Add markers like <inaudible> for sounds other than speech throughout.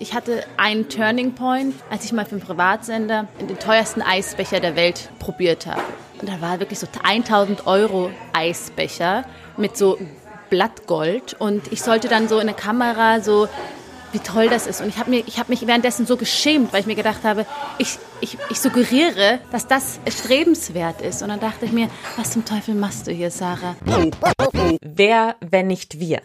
Ich hatte einen Turning Point, als ich mal für einen Privatsender den teuersten Eisbecher der Welt probiert habe. Und da war wirklich so 1000 Euro Eisbecher mit so Blattgold. Und ich sollte dann so in der Kamera so wie toll das ist. Und ich habe hab mich währenddessen so geschämt, weil ich mir gedacht habe, ich, ich, ich suggeriere, dass das strebenswert ist. Und dann dachte ich mir, was zum Teufel machst du hier, Sarah? Wer, wenn nicht wir?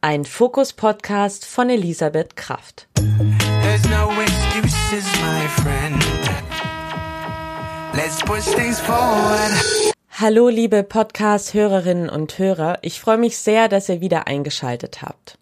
Ein Fokus-Podcast von Elisabeth Kraft. There's no excuses, my friend. Let's push things forward. Hallo liebe Podcast-Hörerinnen und Hörer, ich freue mich sehr, dass ihr wieder eingeschaltet habt.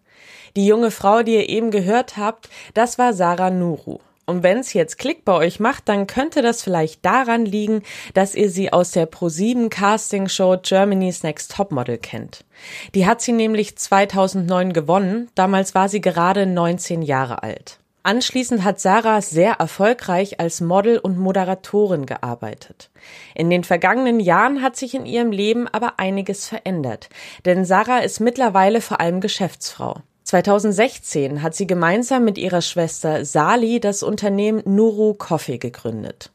Die junge Frau, die ihr eben gehört habt, das war Sarah Nuru. Und wenn es jetzt Klick bei euch macht, dann könnte das vielleicht daran liegen, dass ihr sie aus der Pro7 Casting Show Germany's Next Topmodel kennt. Die hat sie nämlich 2009 gewonnen, damals war sie gerade 19 Jahre alt. Anschließend hat Sarah sehr erfolgreich als Model und Moderatorin gearbeitet. In den vergangenen Jahren hat sich in ihrem Leben aber einiges verändert, denn Sarah ist mittlerweile vor allem Geschäftsfrau. 2016 hat sie gemeinsam mit ihrer Schwester Sali das Unternehmen Nuru Coffee gegründet.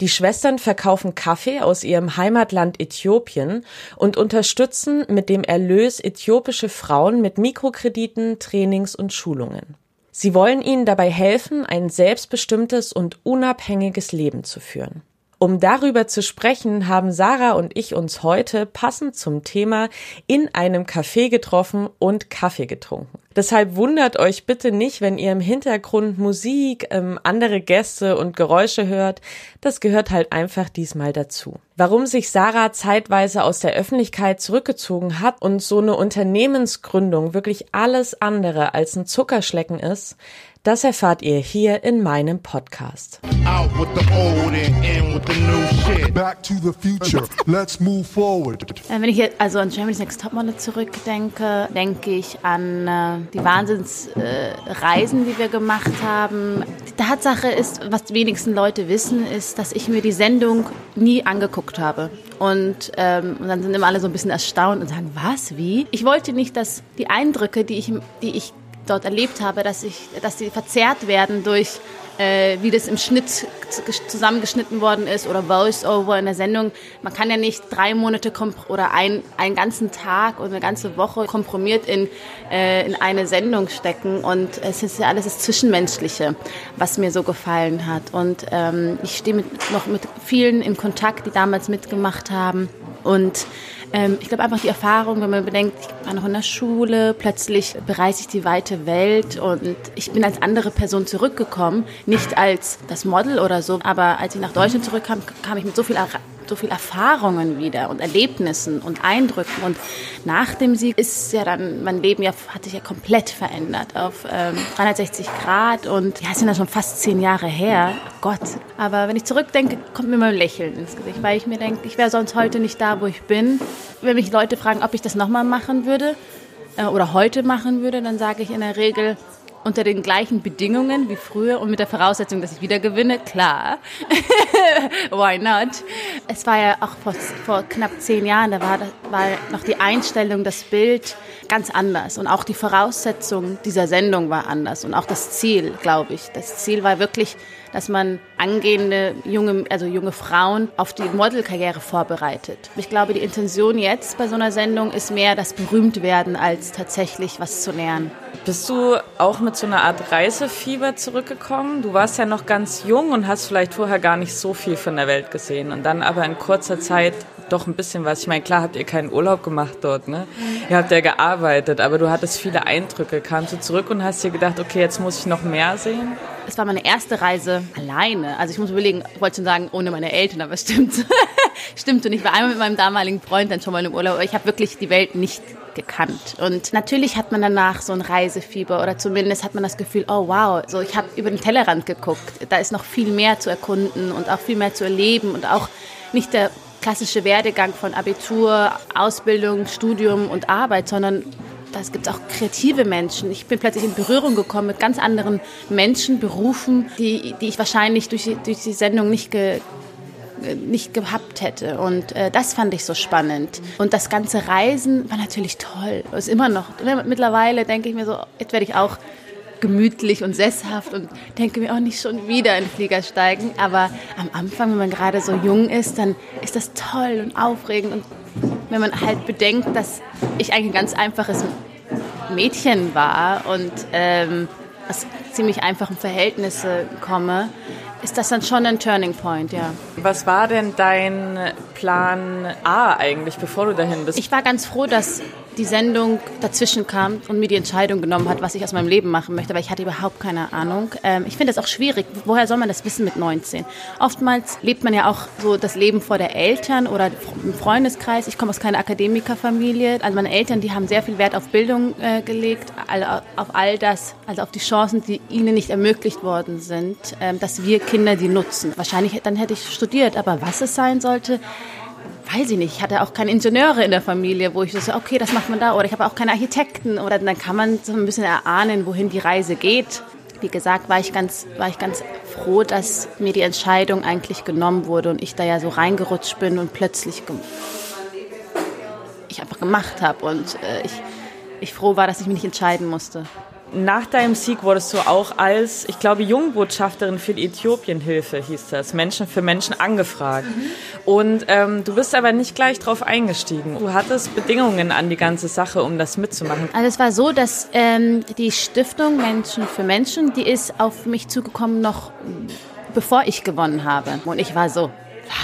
Die Schwestern verkaufen Kaffee aus ihrem Heimatland Äthiopien und unterstützen mit dem Erlös äthiopische Frauen mit Mikrokrediten, Trainings und Schulungen. Sie wollen ihnen dabei helfen, ein selbstbestimmtes und unabhängiges Leben zu führen. Um darüber zu sprechen, haben Sarah und ich uns heute passend zum Thema in einem Café getroffen und Kaffee getrunken. Deshalb wundert euch bitte nicht, wenn ihr im Hintergrund Musik, ähm, andere Gäste und Geräusche hört. Das gehört halt einfach diesmal dazu. Warum sich Sarah zeitweise aus der Öffentlichkeit zurückgezogen hat und so eine Unternehmensgründung wirklich alles andere als ein Zuckerschlecken ist, das erfahrt ihr hier in meinem Podcast. Out with the old and in with the new shit. Back to the future. Let's move forward. Wenn ich jetzt also an Germany's Next Topmodel zurückdenke, denke ich an äh, die Wahnsinnsreisen, äh, die wir gemacht haben. Die Tatsache ist, was die wenigsten Leute wissen, ist, dass ich mir die Sendung nie angeguckt habe. Und, ähm, und dann sind immer alle so ein bisschen erstaunt und sagen, was, wie? Ich wollte nicht, dass die Eindrücke, die ich, die ich dort erlebt habe, dass, ich, dass sie verzerrt werden durch, äh, wie das im Schnitt zusammengeschnitten worden ist oder Voice-Over in der Sendung. Man kann ja nicht drei Monate oder ein, einen ganzen Tag oder eine ganze Woche komprimiert in, äh, in eine Sendung stecken. Und es ist ja alles das Zwischenmenschliche, was mir so gefallen hat. Und ähm, ich stehe mit, noch mit vielen in Kontakt, die damals mitgemacht haben. Und ähm, ich glaube einfach die Erfahrung, wenn man bedenkt, ich war noch in der Schule, plötzlich bereise ich die weite Welt und ich bin als andere Person zurückgekommen, nicht als das Model oder so, aber als ich nach Deutschland zurückkam, kam ich mit so viel so viel Erfahrungen wieder und Erlebnissen und Eindrücken. Und nach dem Sieg ist ja dann, mein Leben ja, hat sich ja komplett verändert auf ähm, 360 Grad. Und ja, es sind ja schon fast zehn Jahre her. Oh Gott. Aber wenn ich zurückdenke, kommt mir mal ein Lächeln ins Gesicht, weil ich mir denke, ich wäre sonst heute nicht da, wo ich bin. Wenn mich Leute fragen, ob ich das nochmal machen würde äh, oder heute machen würde, dann sage ich in der Regel, unter den gleichen Bedingungen wie früher und mit der Voraussetzung, dass ich wieder gewinne, klar. <laughs> Why not? Es war ja auch vor, vor knapp zehn Jahren, da war, war noch die Einstellung, das Bild ganz anders und auch die Voraussetzung dieser Sendung war anders und auch das Ziel, glaube ich. Das Ziel war wirklich dass man angehende junge, also junge Frauen auf die Modelkarriere vorbereitet. Ich glaube, die Intention jetzt bei so einer Sendung ist mehr das Berühmtwerden, als tatsächlich was zu lernen. Bist du auch mit so einer Art Reisefieber zurückgekommen? Du warst ja noch ganz jung und hast vielleicht vorher gar nicht so viel von der Welt gesehen und dann aber in kurzer Zeit doch ein bisschen was. Ich meine, klar habt ihr keinen Urlaub gemacht dort, ne? Ihr habt ja gearbeitet, aber du hattest viele Eindrücke. Kamst du zurück und hast dir gedacht, okay, jetzt muss ich noch mehr sehen? Es war meine erste Reise alleine. Also ich muss überlegen, ich wollte schon sagen, ohne meine Eltern, aber es <laughs> stimmt. stimmt. Und ich war einmal mit meinem damaligen Freund dann schon mal im Urlaub, aber ich habe wirklich die Welt nicht gekannt. Und natürlich hat man danach so ein Reisefieber oder zumindest hat man das Gefühl, oh wow, so ich habe über den Tellerrand geguckt. Da ist noch viel mehr zu erkunden und auch viel mehr zu erleben und auch nicht der klassische Werdegang von Abitur, Ausbildung, Studium und Arbeit, sondern das gibt auch kreative Menschen. Ich bin plötzlich in Berührung gekommen mit ganz anderen Menschen, Berufen, die, die ich wahrscheinlich durch, durch die Sendung nicht, ge, nicht gehabt hätte. Und äh, das fand ich so spannend. Und das ganze Reisen war natürlich toll. Ist immer noch. Mittlerweile denke ich mir so, jetzt werde ich auch gemütlich und sesshaft und denke mir auch nicht schon wieder in den Flieger steigen. Aber am Anfang, wenn man gerade so jung ist, dann ist das toll und aufregend. Und wenn man halt bedenkt, dass ich eigentlich ein ganz einfaches Mädchen war und ähm, aus ziemlich einfachen Verhältnissen komme, ist das dann schon ein Turning Point, ja. Was war denn dein Plan A eigentlich, bevor du dahin bist? Ich war ganz froh, dass die Sendung dazwischen kam und mir die Entscheidung genommen hat, was ich aus meinem Leben machen möchte, weil ich hatte überhaupt keine Ahnung. Ähm, ich finde das auch schwierig. Woher soll man das wissen mit 19? Oftmals lebt man ja auch so das Leben vor der Eltern oder im Freundeskreis. Ich komme aus keiner Akademikerfamilie. Also meine Eltern, die haben sehr viel Wert auf Bildung äh, gelegt, auf all das, also auf die Chancen, die ihnen nicht ermöglicht worden sind, ähm, dass wir Kinder die nutzen. Wahrscheinlich dann hätte ich studiert, aber was es sein sollte, weiß ich nicht, ich hatte auch keine Ingenieure in der Familie, wo ich so, okay, das macht man da. Oder ich habe auch keine Architekten. Oder dann kann man so ein bisschen erahnen, wohin die Reise geht. Wie gesagt, war ich ganz, war ich ganz froh, dass mir die Entscheidung eigentlich genommen wurde und ich da ja so reingerutscht bin und plötzlich ich einfach gemacht habe und äh, ich, ich froh war, dass ich mich nicht entscheiden musste. Nach deinem Sieg wurdest du auch als, ich glaube, Jungbotschafterin für die Äthiopienhilfe, hieß das, Menschen für Menschen angefragt. Mhm. Und ähm, du bist aber nicht gleich drauf eingestiegen. Du hattest Bedingungen an die ganze Sache, um das mitzumachen. Also es war so, dass ähm, die Stiftung Menschen für Menschen, die ist auf mich zugekommen noch bevor ich gewonnen habe. Und ich war so,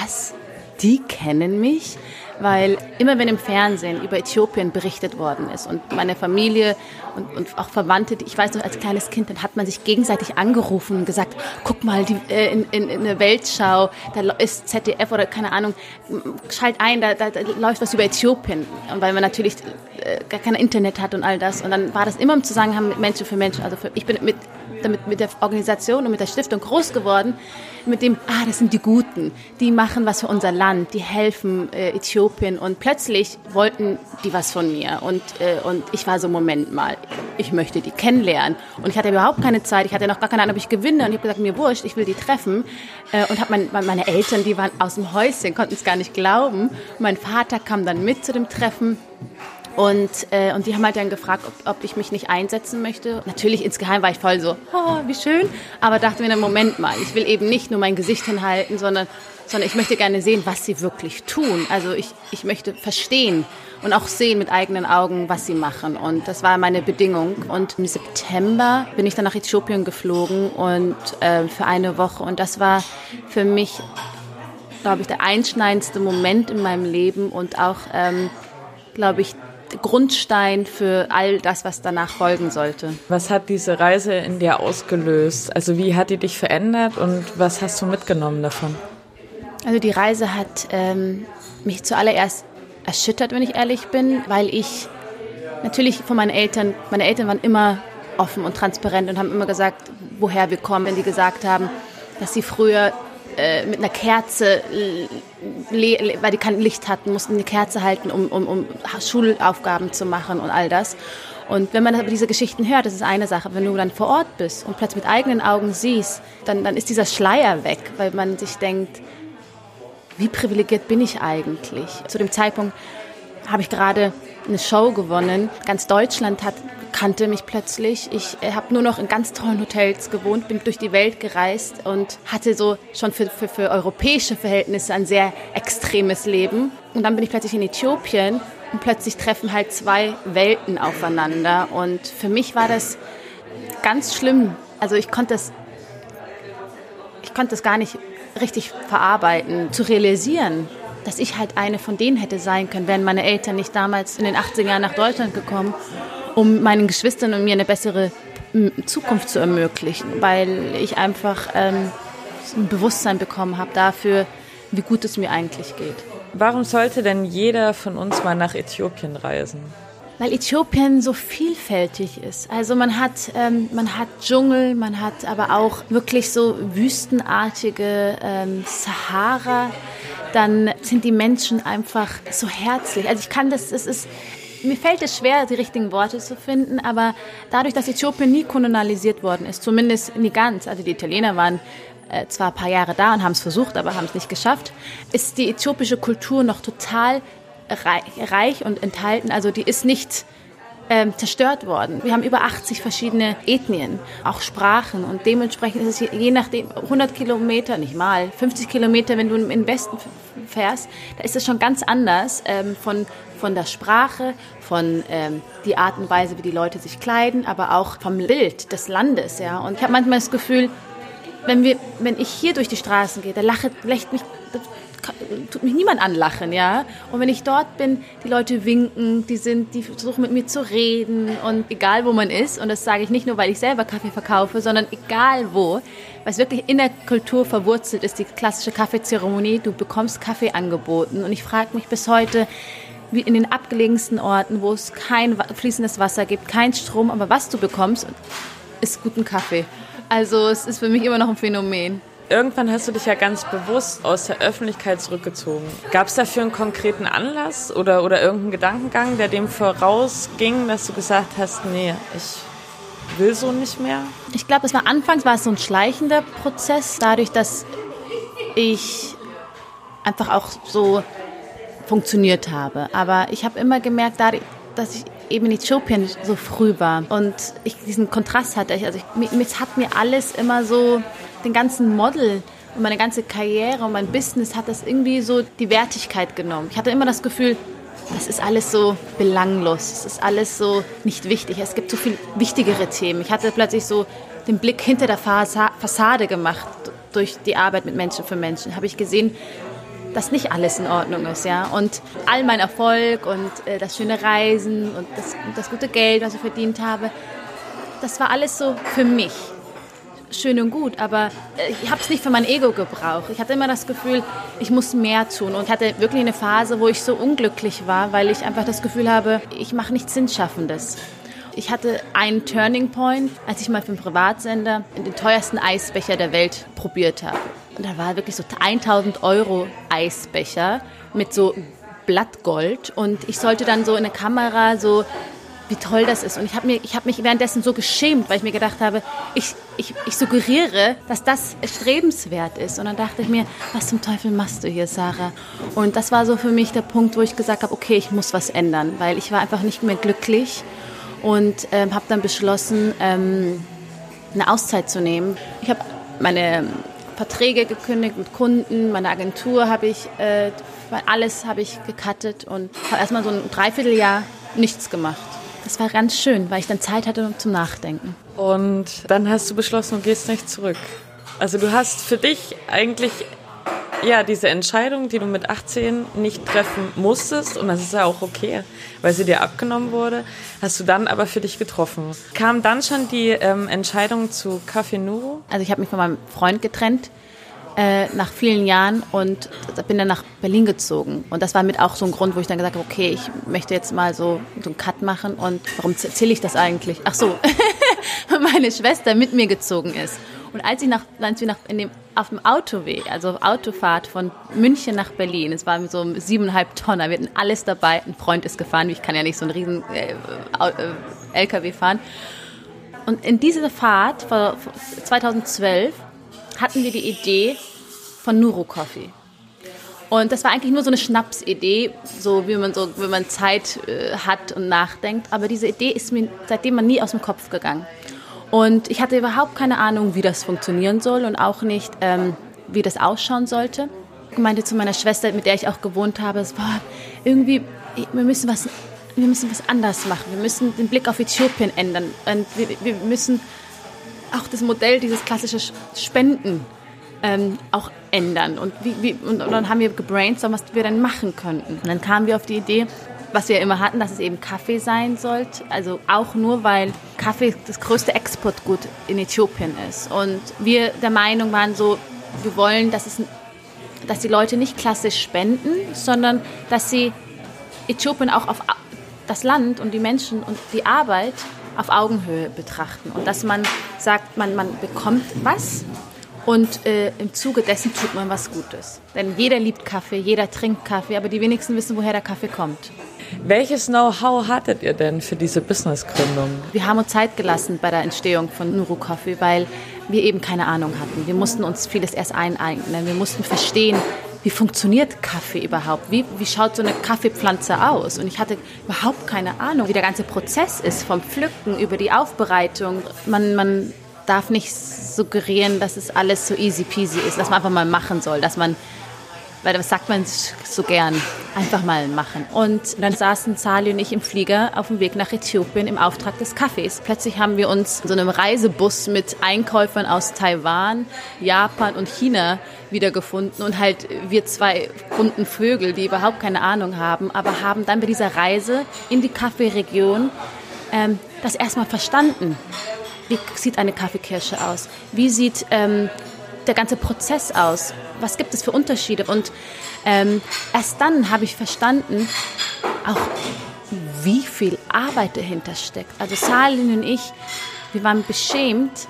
was? Die kennen mich? Weil immer wenn im Fernsehen über Äthiopien berichtet worden ist und meine Familie und, und auch Verwandte, ich weiß noch als kleines Kind, dann hat man sich gegenseitig angerufen und gesagt, guck mal, die, äh, in, in, in der Weltschau, da ist ZDF oder keine Ahnung, schalt ein, da, da, da läuft was über Äthiopien. Und weil man natürlich äh, gar kein Internet hat und all das. Und dann war das immer im Zusammenhang mit Menschen für Menschen. Also für, ich bin mit, damit, mit der Organisation und mit der Stiftung groß geworden, mit dem, ah, das sind die Guten, die machen was für unser Land, die helfen äh, Äthiopien. Und plötzlich wollten die was von mir. Und, äh, und ich war so, Moment mal, ich möchte die kennenlernen. Und ich hatte überhaupt keine Zeit, ich hatte noch gar keine Ahnung, ob ich gewinne. Und ich habe gesagt, mir wurscht, ich will die treffen. Äh, und habe mein, meine Eltern, die waren aus dem Häuschen, konnten es gar nicht glauben. mein Vater kam dann mit zu dem Treffen. Und, äh, und die haben halt dann gefragt, ob, ob ich mich nicht einsetzen möchte. Natürlich insgeheim war ich voll so, oh, wie schön. Aber dachte mir, Moment mal, ich will eben nicht nur mein Gesicht hinhalten, sondern, sondern ich möchte gerne sehen, was sie wirklich tun. Also ich, ich möchte verstehen und auch sehen mit eigenen Augen, was sie machen. Und das war meine Bedingung. Und im September bin ich dann nach Äthiopien geflogen und äh, für eine Woche. Und das war für mich, glaube ich, der einschneidendste Moment in meinem Leben und auch, ähm, glaube ich, Grundstein für all das, was danach folgen sollte. Was hat diese Reise in dir ausgelöst? Also wie hat die dich verändert und was hast du mitgenommen davon? Also die Reise hat ähm, mich zuallererst erschüttert, wenn ich ehrlich bin, weil ich natürlich von meinen Eltern, meine Eltern waren immer offen und transparent und haben immer gesagt, woher wir kommen, wenn die gesagt haben, dass sie früher äh, mit einer Kerze, weil die kein Licht hatten, mussten eine Kerze halten, um, um, um Schulaufgaben zu machen und all das. Und wenn man aber diese Geschichten hört, das ist eine Sache. Wenn du dann vor Ort bist und plötzlich mit eigenen Augen siehst, dann, dann ist dieser Schleier weg, weil man sich denkt, wie privilegiert bin ich eigentlich? Zu dem Zeitpunkt habe ich gerade eine Show gewonnen. Ganz Deutschland hat kannte mich plötzlich. Ich äh, habe nur noch in ganz tollen Hotels gewohnt, bin durch die Welt gereist und hatte so schon für, für, für europäische Verhältnisse ein sehr extremes Leben. Und dann bin ich plötzlich in Äthiopien und plötzlich treffen halt zwei Welten aufeinander. Und für mich war das ganz schlimm. Also ich konnte das, ich konnte das gar nicht richtig verarbeiten, zu realisieren, dass ich halt eine von denen hätte sein können, wären meine Eltern nicht damals in den 80er Jahren nach Deutschland gekommen um meinen Geschwistern und mir eine bessere Zukunft zu ermöglichen, weil ich einfach ähm, ein Bewusstsein bekommen habe dafür, wie gut es mir eigentlich geht. Warum sollte denn jeder von uns mal nach Äthiopien reisen? Weil Äthiopien so vielfältig ist. Also man hat, ähm, man hat Dschungel, man hat aber auch wirklich so wüstenartige ähm, Sahara. Dann sind die Menschen einfach so herzlich. Also ich kann das, es ist, mir fällt es schwer, die richtigen Worte zu finden, aber dadurch, dass Äthiopien nie kolonialisiert worden ist, zumindest nie ganz, also die Italiener waren äh, zwar ein paar Jahre da und haben es versucht, aber haben es nicht geschafft, ist die äthiopische Kultur noch total reich und enthalten. Also die ist nicht ähm, zerstört worden. Wir haben über 80 verschiedene Ethnien, auch Sprachen und dementsprechend ist es je nachdem 100 Kilometer, nicht mal 50 Kilometer, wenn du in den Westen fährst, da ist es schon ganz anders ähm, von von der Sprache, von ähm, die Art und Weise, wie die Leute sich kleiden, aber auch vom Bild des Landes, ja. Und ich habe manchmal das Gefühl, wenn wir, wenn ich hier durch die Straßen gehe, da lache, lächt mich tut mich niemand anlachen, ja. Und wenn ich dort bin, die Leute winken, die sind, die versuchen mit mir zu reden und egal wo man ist, und das sage ich nicht nur, weil ich selber Kaffee verkaufe, sondern egal wo, was wirklich in der Kultur verwurzelt ist, die klassische Kaffeezeremonie, du bekommst Kaffee angeboten und ich frage mich bis heute, wie in den abgelegensten Orten, wo es kein fließendes Wasser gibt, kein Strom, aber was du bekommst, ist guten Kaffee. Also es ist für mich immer noch ein Phänomen. Irgendwann hast du dich ja ganz bewusst aus der Öffentlichkeit zurückgezogen. Gab es dafür einen konkreten Anlass oder, oder irgendeinen Gedankengang, der dem vorausging, dass du gesagt hast, nee, ich will so nicht mehr? Ich glaube, es war anfangs war es so ein schleichender Prozess, dadurch, dass ich einfach auch so funktioniert habe. Aber ich habe immer gemerkt, dadurch, dass ich eben in Äthiopien so früh war und ich diesen Kontrast hatte. Also ich, mir, hat mir alles immer so den ganzen Model und meine ganze Karriere und mein Business hat das irgendwie so die Wertigkeit genommen. Ich hatte immer das Gefühl, das ist alles so belanglos, es ist alles so nicht wichtig. Es gibt so viel wichtigere Themen. Ich hatte plötzlich so den Blick hinter der Fassade gemacht durch die Arbeit mit Menschen für Menschen. Habe ich gesehen, dass nicht alles in Ordnung ist, ja. Und all mein Erfolg und äh, das schöne Reisen und das, und das gute Geld, was ich verdient habe, das war alles so für mich schön und gut, aber äh, ich habe es nicht für mein Ego gebraucht. Ich hatte immer das Gefühl, ich muss mehr tun und ich hatte wirklich eine Phase, wo ich so unglücklich war, weil ich einfach das Gefühl habe, ich mache nichts Sinnschaffendes. Ich hatte einen Turning Point, als ich mal für einen Privatsender den teuersten Eisbecher der Welt probiert habe. Und da war wirklich so 1000 Euro Eisbecher mit so Blattgold und ich sollte dann so in der Kamera so wie toll das ist. Und ich habe hab mich währenddessen so geschämt, weil ich mir gedacht habe, ich, ich, ich suggeriere, dass das strebenswert ist. Und dann dachte ich mir, was zum Teufel machst du hier, Sarah? Und das war so für mich der Punkt, wo ich gesagt habe, okay, ich muss was ändern, weil ich war einfach nicht mehr glücklich und ähm, habe dann beschlossen, ähm, eine Auszeit zu nehmen. Ich habe meine Verträge gekündigt mit Kunden, meine Agentur habe ich, äh, alles habe ich gecuttet und habe erstmal so ein Dreivierteljahr nichts gemacht. Das war ganz schön, weil ich dann Zeit hatte zum Nachdenken. Und dann hast du beschlossen, du gehst nicht zurück. Also du hast für dich eigentlich ja diese Entscheidung, die du mit 18 nicht treffen musstest, und das ist ja auch okay, weil sie dir abgenommen wurde, hast du dann aber für dich getroffen. Kam dann schon die ähm, Entscheidung zu Café Nuro? Also ich habe mich von meinem Freund getrennt äh, nach vielen Jahren und bin dann nach Berlin gezogen. Und das war mit auch so ein Grund, wo ich dann gesagt habe, okay, ich möchte jetzt mal so, so einen Cut machen. Und warum erzähle ich das eigentlich? Ach so, <laughs> meine Schwester mit mir gezogen ist. Und als ich nach, als wir nach, in dem, auf dem Autoweg, also Autofahrt von München nach Berlin, es war so siebeneinhalb Tonner, wir hatten alles dabei, ein Freund ist gefahren, ich kann ja nicht so einen riesen äh, äh, LKW fahren. Und in dieser Fahrt, vor 2012, hatten wir die Idee von Nuro Coffee. Und das war eigentlich nur so eine Schnapsidee, so wie man so, wenn man Zeit äh, hat und nachdenkt. Aber diese Idee ist mir seitdem man nie aus dem Kopf gegangen. Und ich hatte überhaupt keine Ahnung, wie das funktionieren soll und auch nicht, ähm, wie das ausschauen sollte. Ich meinte zu meiner Schwester, mit der ich auch gewohnt habe, es war irgendwie, wir müssen was, wir müssen was anders machen. Wir müssen den Blick auf Äthiopien ändern. Und wir, wir müssen auch das Modell, dieses klassische Spenden ähm, auch ändern. Und, wie, wie, und, und, dann haben wir gebrainstormt, was wir dann machen könnten. Und dann kamen wir auf die Idee, was wir immer hatten, dass es eben Kaffee sein sollte. Also auch nur, weil Kaffee das größte Exportgut in Äthiopien ist. Und wir der Meinung waren so, wir wollen, dass, es, dass die Leute nicht klassisch spenden, sondern dass sie Äthiopien auch auf das Land und die Menschen und die Arbeit auf Augenhöhe betrachten und dass man sagt, man, man bekommt was und äh, im Zuge dessen tut man was Gutes. Denn jeder liebt Kaffee, jeder trinkt Kaffee, aber die wenigsten wissen, woher der Kaffee kommt. Welches Know-how hattet ihr denn für diese Businessgründung? Wir haben uns Zeit gelassen bei der Entstehung von Nuru Coffee, weil wir eben keine Ahnung hatten. Wir mussten uns vieles erst eineignen. Wir mussten verstehen, wie funktioniert Kaffee überhaupt? Wie, wie schaut so eine Kaffeepflanze aus? Und ich hatte überhaupt keine Ahnung, wie der ganze Prozess ist, vom Pflücken über die Aufbereitung. Man, man darf nicht suggerieren, dass es alles so easy peasy ist, dass man einfach mal machen soll, dass man weil das sagt man so gern, einfach mal machen. Und dann saßen Sali und ich im Flieger auf dem Weg nach Äthiopien im Auftrag des Kaffees. Plötzlich haben wir uns in so einem Reisebus mit Einkäufern aus Taiwan, Japan und China wiedergefunden und halt wir zwei bunten Vögel, die überhaupt keine Ahnung haben, aber haben dann bei dieser Reise in die Kaffeeregion ähm, das erstmal verstanden. Wie sieht eine Kaffeekirsche aus? Wie sieht ähm, der ganze Prozess aus? Was gibt es für Unterschiede? Und ähm, erst dann habe ich verstanden, auch wie viel Arbeit dahinter steckt. Also Salin und ich, wir waren beschämt,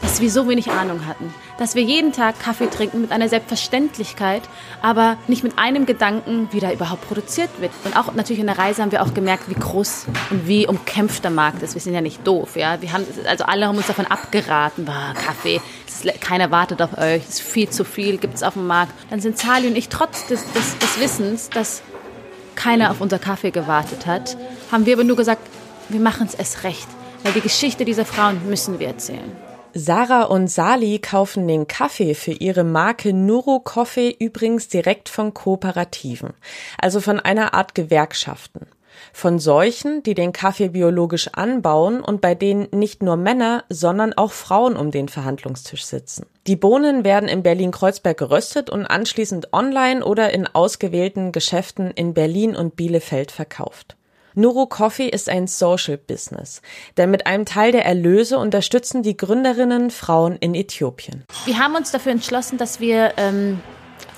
dass wir so wenig Ahnung hatten. Dass wir jeden Tag Kaffee trinken mit einer Selbstverständlichkeit, aber nicht mit einem Gedanken, wie da überhaupt produziert wird. Und auch natürlich in der Reise haben wir auch gemerkt, wie groß und wie umkämpft der Markt ist. Wir sind ja nicht doof, ja. Wir haben, also alle haben uns davon abgeraten, war Kaffee, keiner wartet auf euch, ist viel zu viel, gibt es auf dem Markt. Dann sind Sali und ich trotz des, des, des Wissens, dass keiner auf unser Kaffee gewartet hat, haben wir aber nur gesagt, wir machen es erst recht, weil die Geschichte dieser Frauen müssen wir erzählen. Sarah und Sali kaufen den Kaffee für ihre Marke Nuro Coffee übrigens direkt von Kooperativen, also von einer Art Gewerkschaften. Von solchen, die den Kaffee biologisch anbauen und bei denen nicht nur Männer, sondern auch Frauen um den Verhandlungstisch sitzen. Die Bohnen werden in Berlin-Kreuzberg geröstet und anschließend online oder in ausgewählten Geschäften in Berlin und Bielefeld verkauft. Nuro Coffee ist ein Social Business, denn mit einem Teil der Erlöse unterstützen die Gründerinnen Frauen in Äthiopien. Wir haben uns dafür entschlossen, dass wir ähm,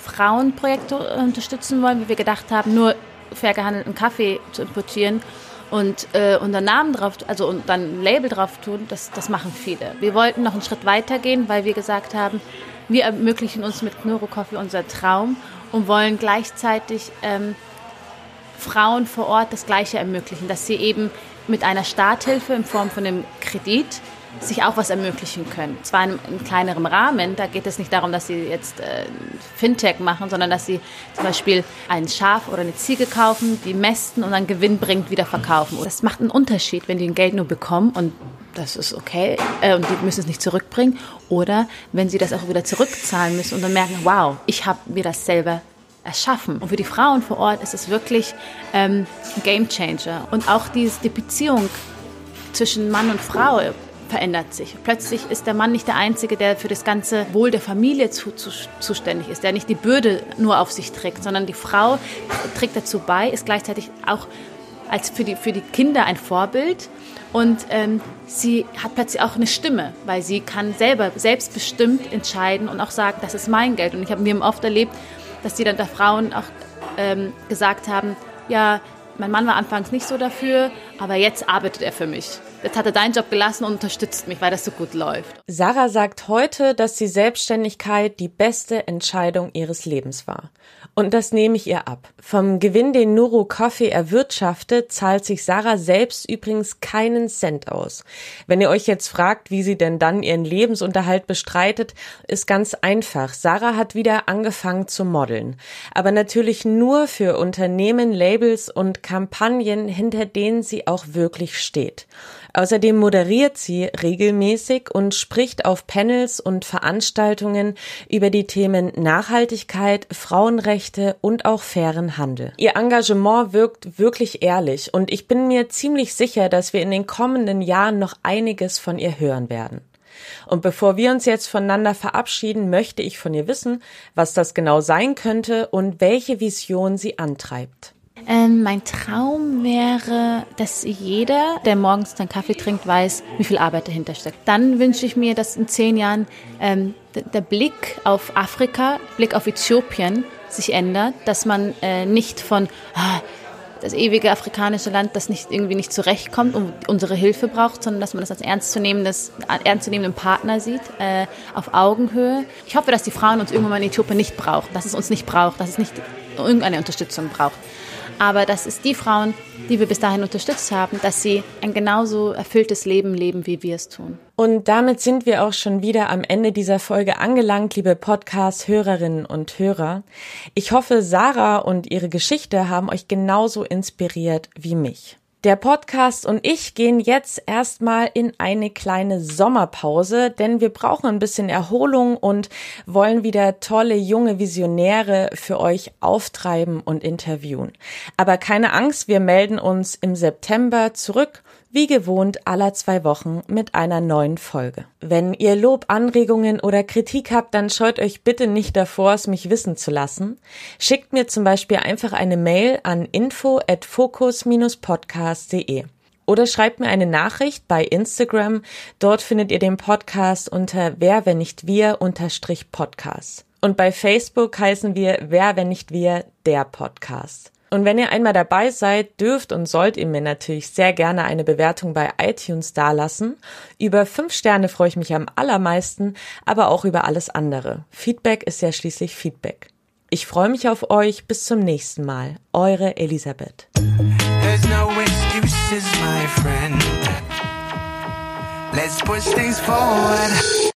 Frauenprojekte unterstützen wollen, wie wir gedacht haben, nur fair gehandelten Kaffee zu importieren und äh, unseren Namen drauf, also und dann ein Label drauf tun, das, das machen viele. Wir wollten noch einen Schritt weiter gehen, weil wir gesagt haben, wir ermöglichen uns mit Nuro Coffee unser Traum und wollen gleichzeitig ähm, Frauen vor Ort das Gleiche ermöglichen, dass sie eben mit einer Starthilfe in Form von einem Kredit sich auch was ermöglichen können. Zwar in einem kleineren Rahmen, da geht es nicht darum, dass sie jetzt äh, Fintech machen, sondern dass sie zum Beispiel ein Schaf oder eine Ziege kaufen, die mästen und dann Gewinn bringt, wieder verkaufen. Das macht einen Unterschied, wenn die ein Geld nur bekommen und das ist okay äh, und die müssen es nicht zurückbringen oder wenn sie das auch wieder zurückzahlen müssen und dann merken, wow, ich habe mir das selber erschaffen. Und für die Frauen vor Ort ist es wirklich ähm, ein Game Changer. Und auch dieses, die Beziehung zwischen Mann und Frau verändert sich. Plötzlich ist der Mann nicht der Einzige, der für das ganze Wohl der Familie zu, zu, zuständig ist, der nicht die Bürde nur auf sich trägt, sondern die Frau trägt dazu bei, ist gleichzeitig auch als für die, für die Kinder ein Vorbild und ähm, sie hat plötzlich auch eine Stimme, weil sie kann selber selbstbestimmt entscheiden und auch sagen, das ist mein Geld. Und ich habe mir oft erlebt, dass die dann da Frauen auch ähm, gesagt haben, ja, mein Mann war anfangs nicht so dafür, aber jetzt arbeitet er für mich. Jetzt hat er deinen Job gelassen und unterstützt mich, weil das so gut läuft. Sarah sagt heute, dass die Selbstständigkeit die beste Entscheidung ihres Lebens war. Und das nehme ich ihr ab. Vom Gewinn, den Nuro Coffee erwirtschaftet, zahlt sich Sarah selbst übrigens keinen Cent aus. Wenn ihr euch jetzt fragt, wie sie denn dann ihren Lebensunterhalt bestreitet, ist ganz einfach. Sarah hat wieder angefangen zu modeln. Aber natürlich nur für Unternehmen, Labels und Kampagnen, hinter denen sie auch wirklich steht. Außerdem moderiert sie regelmäßig und spricht auf Panels und Veranstaltungen über die Themen Nachhaltigkeit, Frauenrechte und auch fairen Handel. Ihr Engagement wirkt wirklich ehrlich und ich bin mir ziemlich sicher, dass wir in den kommenden Jahren noch einiges von ihr hören werden. Und bevor wir uns jetzt voneinander verabschieden, möchte ich von ihr wissen, was das genau sein könnte und welche Vision sie antreibt. Ähm, mein Traum wäre, dass jeder, der morgens seinen Kaffee trinkt, weiß, wie viel Arbeit dahinter steckt. Dann wünsche ich mir, dass in zehn Jahren ähm, der Blick auf Afrika, Blick auf Äthiopien sich ändert, dass man äh, nicht von ah, das ewige afrikanische Land, das nicht irgendwie nicht zurechtkommt und unsere Hilfe braucht, sondern dass man das als ernstzunehmendes, ernstzunehmenden Partner sieht, äh, auf Augenhöhe. Ich hoffe, dass die Frauen uns irgendwann mal in Äthiopien nicht brauchen, dass es uns nicht braucht, dass es nicht irgendeine Unterstützung braucht. Aber das ist die Frauen, die wir bis dahin unterstützt haben, dass sie ein genauso erfülltes Leben leben, wie wir es tun. Und damit sind wir auch schon wieder am Ende dieser Folge angelangt, liebe Podcast-Hörerinnen und Hörer. Ich hoffe, Sarah und ihre Geschichte haben euch genauso inspiriert wie mich. Der Podcast und ich gehen jetzt erstmal in eine kleine Sommerpause, denn wir brauchen ein bisschen Erholung und wollen wieder tolle junge Visionäre für euch auftreiben und interviewen. Aber keine Angst, wir melden uns im September zurück wie gewohnt aller zwei Wochen mit einer neuen Folge. Wenn ihr Lob, Anregungen oder Kritik habt, dann scheut euch bitte nicht davor, es mich wissen zu lassen. Schickt mir zum Beispiel einfach eine Mail an info at focus-podcast.de oder schreibt mir eine Nachricht bei Instagram. Dort findet ihr den Podcast unter Wer, wenn nicht wir, unterstrich Podcast. Und bei Facebook heißen wir Wer, wenn nicht wir, der Podcast. Und wenn ihr einmal dabei seid, dürft und sollt ihr mir natürlich sehr gerne eine Bewertung bei iTunes dalassen. Über fünf Sterne freue ich mich am allermeisten, aber auch über alles andere. Feedback ist ja schließlich Feedback. Ich freue mich auf euch. Bis zum nächsten Mal. Eure Elisabeth. No excuses,